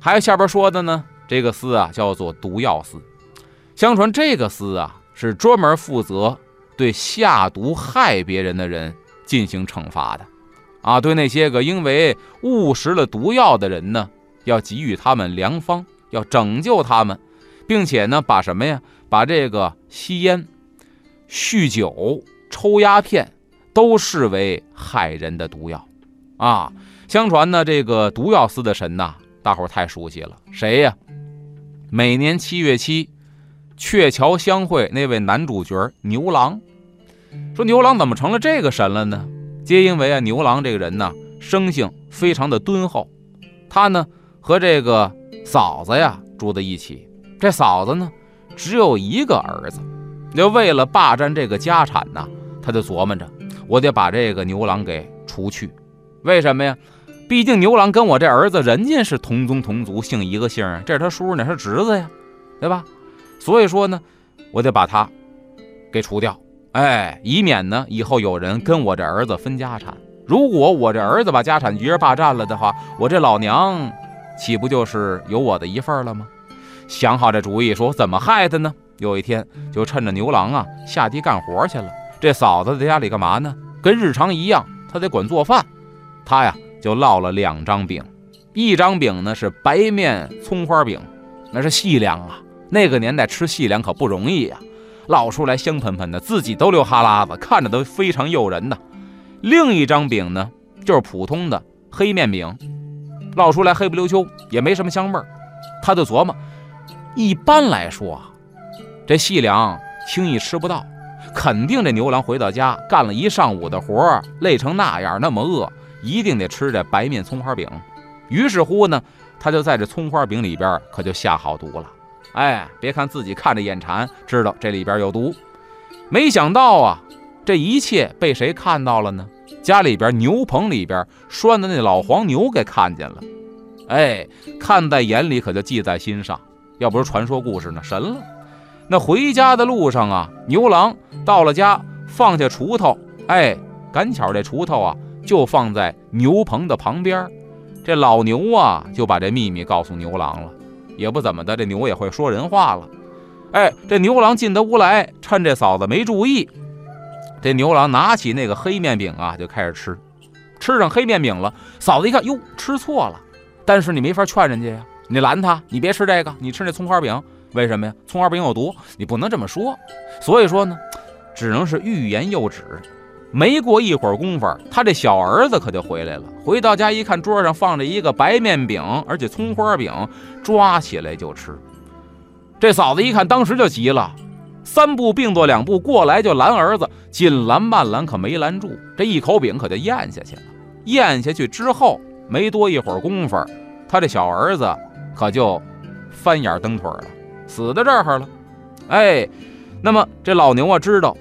还有下边说的呢，这个司啊叫做毒药司。相传这个司啊是专门负责对下毒害别人的人进行惩罚的，啊，对那些个因为误食了毒药的人呢，要给予他们良方，要拯救他们，并且呢，把什么呀？把这个吸烟、酗酒、抽鸦片都视为害人的毒药，啊！相传呢，这个毒药司的神呐，大伙太熟悉了，谁呀？每年七月七，鹊桥相会那位男主角牛郎。说牛郎怎么成了这个神了呢？皆因为啊，牛郎这个人呢，生性非常的敦厚，他呢和这个嫂子呀住在一起，这嫂子呢。只有一个儿子，那为了霸占这个家产呢，他就琢磨着，我得把这个牛郎给除去。为什么呀？毕竟牛郎跟我这儿子，人家是同宗同族，姓一个姓啊，这是他叔叔，那是侄子呀，对吧？所以说呢，我得把他给除掉，哎，以免呢以后有人跟我这儿子分家产。如果我这儿子把家产一人霸占了的话，我这老娘岂不就是有我的一份了吗？想好这主意，说怎么害他呢？有一天，就趁着牛郎啊下地干活去了，这嫂子在家里干嘛呢？跟日常一样，她得管做饭。她呀就烙了两张饼，一张饼呢是白面葱花饼，那是细粮啊。那个年代吃细粮可不容易呀，烙出来香喷喷的，自己都流哈喇子，看着都非常诱人呐。另一张饼呢就是普通的黑面饼，烙出来黑不溜秋，也没什么香味儿。他就琢磨。一般来说啊，这细粮轻易吃不到，肯定这牛郎回到家干了一上午的活儿，累成那样，那么饿，一定得吃这白面葱花饼。于是乎呢，他就在这葱花饼里边可就下好毒了。哎，别看自己看着眼馋，知道这里边有毒。没想到啊，这一切被谁看到了呢？家里边牛棚里边拴的那老黄牛给看见了。哎，看在眼里，可就记在心上。要不是传说故事呢，神了。那回家的路上啊，牛郎到了家，放下锄头，哎，赶巧这锄头啊就放在牛棚的旁边。这老牛啊就把这秘密告诉牛郎了，也不怎么的，这牛也会说人话了。哎，这牛郎进得屋来，趁这嫂子没注意，这牛郎拿起那个黑面饼啊就开始吃，吃上黑面饼了。嫂子一看，哟，吃错了，但是你没法劝人家呀。你拦他，你别吃这个，你吃那葱花饼，为什么呀？葱花饼有毒，你不能这么说。所以说呢，只能是欲言又止。没过一会儿功夫，他这小儿子可就回来了。回到家一看，桌上放着一个白面饼，而且葱花饼，抓起来就吃。这嫂子一看，当时就急了，三步并作两步过来就拦儿子，紧拦慢拦，可没拦住。这一口饼可就咽下去了。咽下去之后，没多一会儿功夫，他这小儿子。可就翻眼蹬腿了，死在这儿了。哎，那么这老牛啊，知道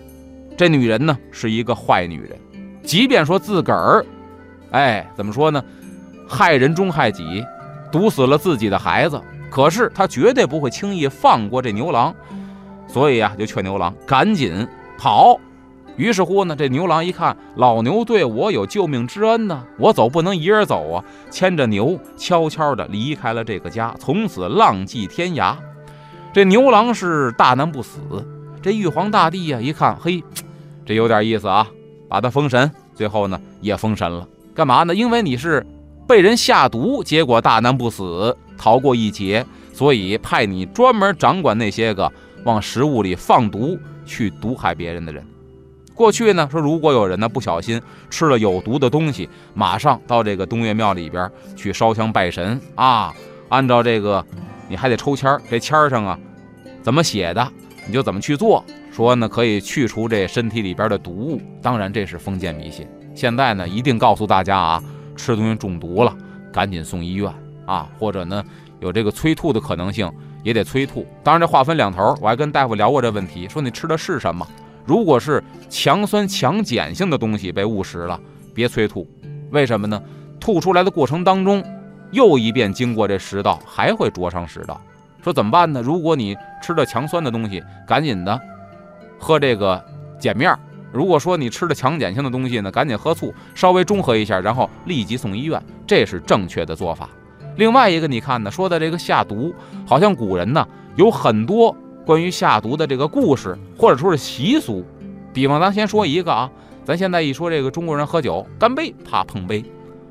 这女人呢是一个坏女人，即便说自个儿，哎，怎么说呢，害人终害己，毒死了自己的孩子，可是她绝对不会轻易放过这牛郎，所以啊，就劝牛郎赶紧跑。于是乎呢，这牛郎一看老牛对我有救命之恩呢，我走不能一人走啊，牵着牛悄悄地离开了这个家，从此浪迹天涯。这牛郎是大难不死，这玉皇大帝呀一看，嘿，这有点意思啊，把他封神，最后呢也封神了。干嘛呢？因为你是被人下毒，结果大难不死，逃过一劫，所以派你专门掌管那些个往食物里放毒去毒害别人的人。过去呢，说如果有人呢不小心吃了有毒的东西，马上到这个东岳庙里边去烧香拜神啊，按照这个你还得抽签儿，这签儿上啊怎么写的，你就怎么去做。说呢可以去除这身体里边的毒物，当然这是封建迷信。现在呢一定告诉大家啊，吃东西中毒了，赶紧送医院啊，或者呢有这个催吐的可能性，也得催吐。当然这话分两头，我还跟大夫聊过这问题，说你吃的是什么？如果是强酸强碱性的东西被误食了，别催吐。为什么呢？吐出来的过程当中，又一遍经过这食道，还会灼伤食道。说怎么办呢？如果你吃的强酸的东西，赶紧的。喝这个碱面儿，如果说你吃的强碱性的东西呢，赶紧喝醋，稍微中和一下，然后立即送医院，这是正确的做法。另外一个，你看呢，说的这个下毒，好像古人呢有很多关于下毒的这个故事，或者说是习俗。比方，咱先说一个啊，咱现在一说这个中国人喝酒，干杯，怕碰杯，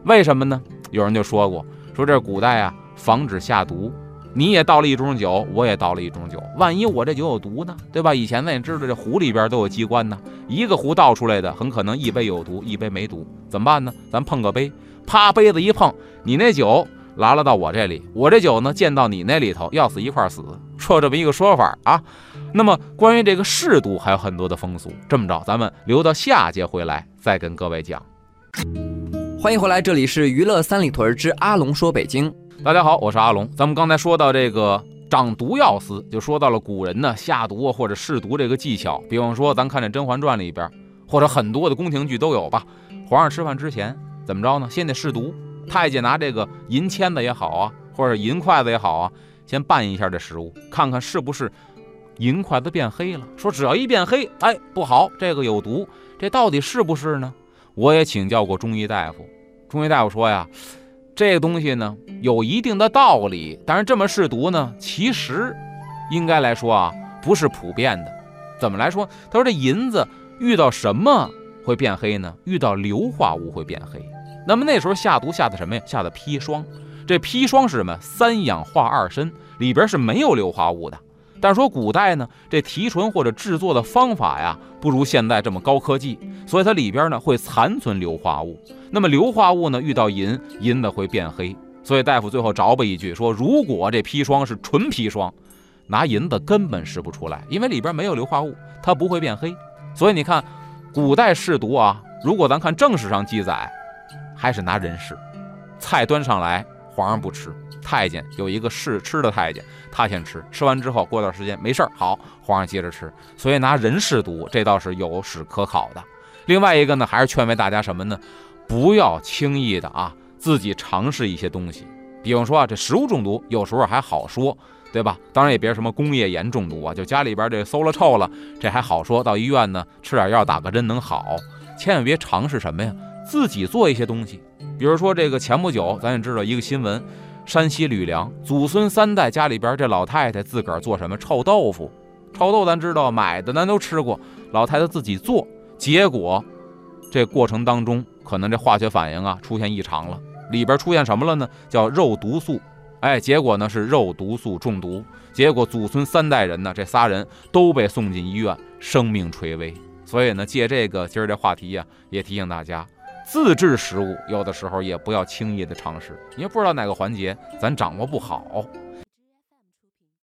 为什么呢？有人就说过，说这古代啊，防止下毒。你也倒了一盅酒，我也倒了一盅酒，万一我这酒有毒呢？对吧？以前咱也知道这壶里边都有机关呢，一个壶倒出来的很可能一杯有毒，一杯没毒，怎么办呢？咱碰个杯，啪，杯子一碰，你那酒拉了到我这里，我这酒呢溅到你那里头，要死一块死，说这么一个说法啊。那么关于这个嗜毒还有很多的风俗，这么着，咱们留到下节回来再跟各位讲。欢迎回来，这里是娱乐三里屯之阿龙说北京。大家好，我是阿龙。咱们刚才说到这个长毒药司，就说到了古人呢下毒或者试毒这个技巧。比方说，咱看这《甄嬛传》里边，或者很多的宫廷剧都有吧。皇上吃饭之前怎么着呢？先得试毒。太监拿这个银签子也好啊，或者银筷子也好啊，先拌一下这食物，看看是不是银筷子变黑了。说只要一变黑，哎，不好，这个有毒。这到底是不是呢？我也请教过中医大夫，中医大夫说呀。这个东西呢，有一定的道理，但是这么试毒呢，其实应该来说啊，不是普遍的。怎么来说？他说这银子遇到什么会变黑呢？遇到硫化物会变黑。那么那时候下毒下的什么呀？下的砒霜。这砒霜是什么？三氧化二砷，里边是没有硫化物的。但是说古代呢，这提纯或者制作的方法呀，不如现在这么高科技，所以它里边呢会残存硫化物。那么硫化物呢遇到银，银子会变黑。所以大夫最后着吧一句说：如果这砒霜是纯砒霜，拿银子根本试不出来，因为里边没有硫化物，它不会变黑。所以你看，古代试毒啊，如果咱看正史上记载，还是拿人试，菜端上来，皇上不吃。太监有一个试吃的太监，他先吃，吃完之后过段时间没事儿，好，皇上接着吃。所以拿人试毒，这倒是有史可考的。另外一个呢，还是劝慰大家什么呢？不要轻易的啊，自己尝试一些东西。比方说啊，这食物中毒有时候还好说，对吧？当然也别什么工业盐中毒啊，就家里边这馊了臭了，这还好说，到医院呢吃点药打个针能好。千万别尝试什么呀，自己做一些东西。比如说这个前不久咱也知道一个新闻。山西吕梁祖孙三代家里边这老太太自个儿做什么臭豆腐？臭豆咱知道买的咱都吃过，老太太自己做，结果这过程当中可能这化学反应啊出现异常了，里边出现什么了呢？叫肉毒素，哎，结果呢是肉毒素中毒，结果祖孙三代人呢这仨人都被送进医院，生命垂危。所以呢借这个今儿这话题呀，也提醒大家。自制食物，有的时候也不要轻易的尝试，因为不知道哪个环节咱掌握不好。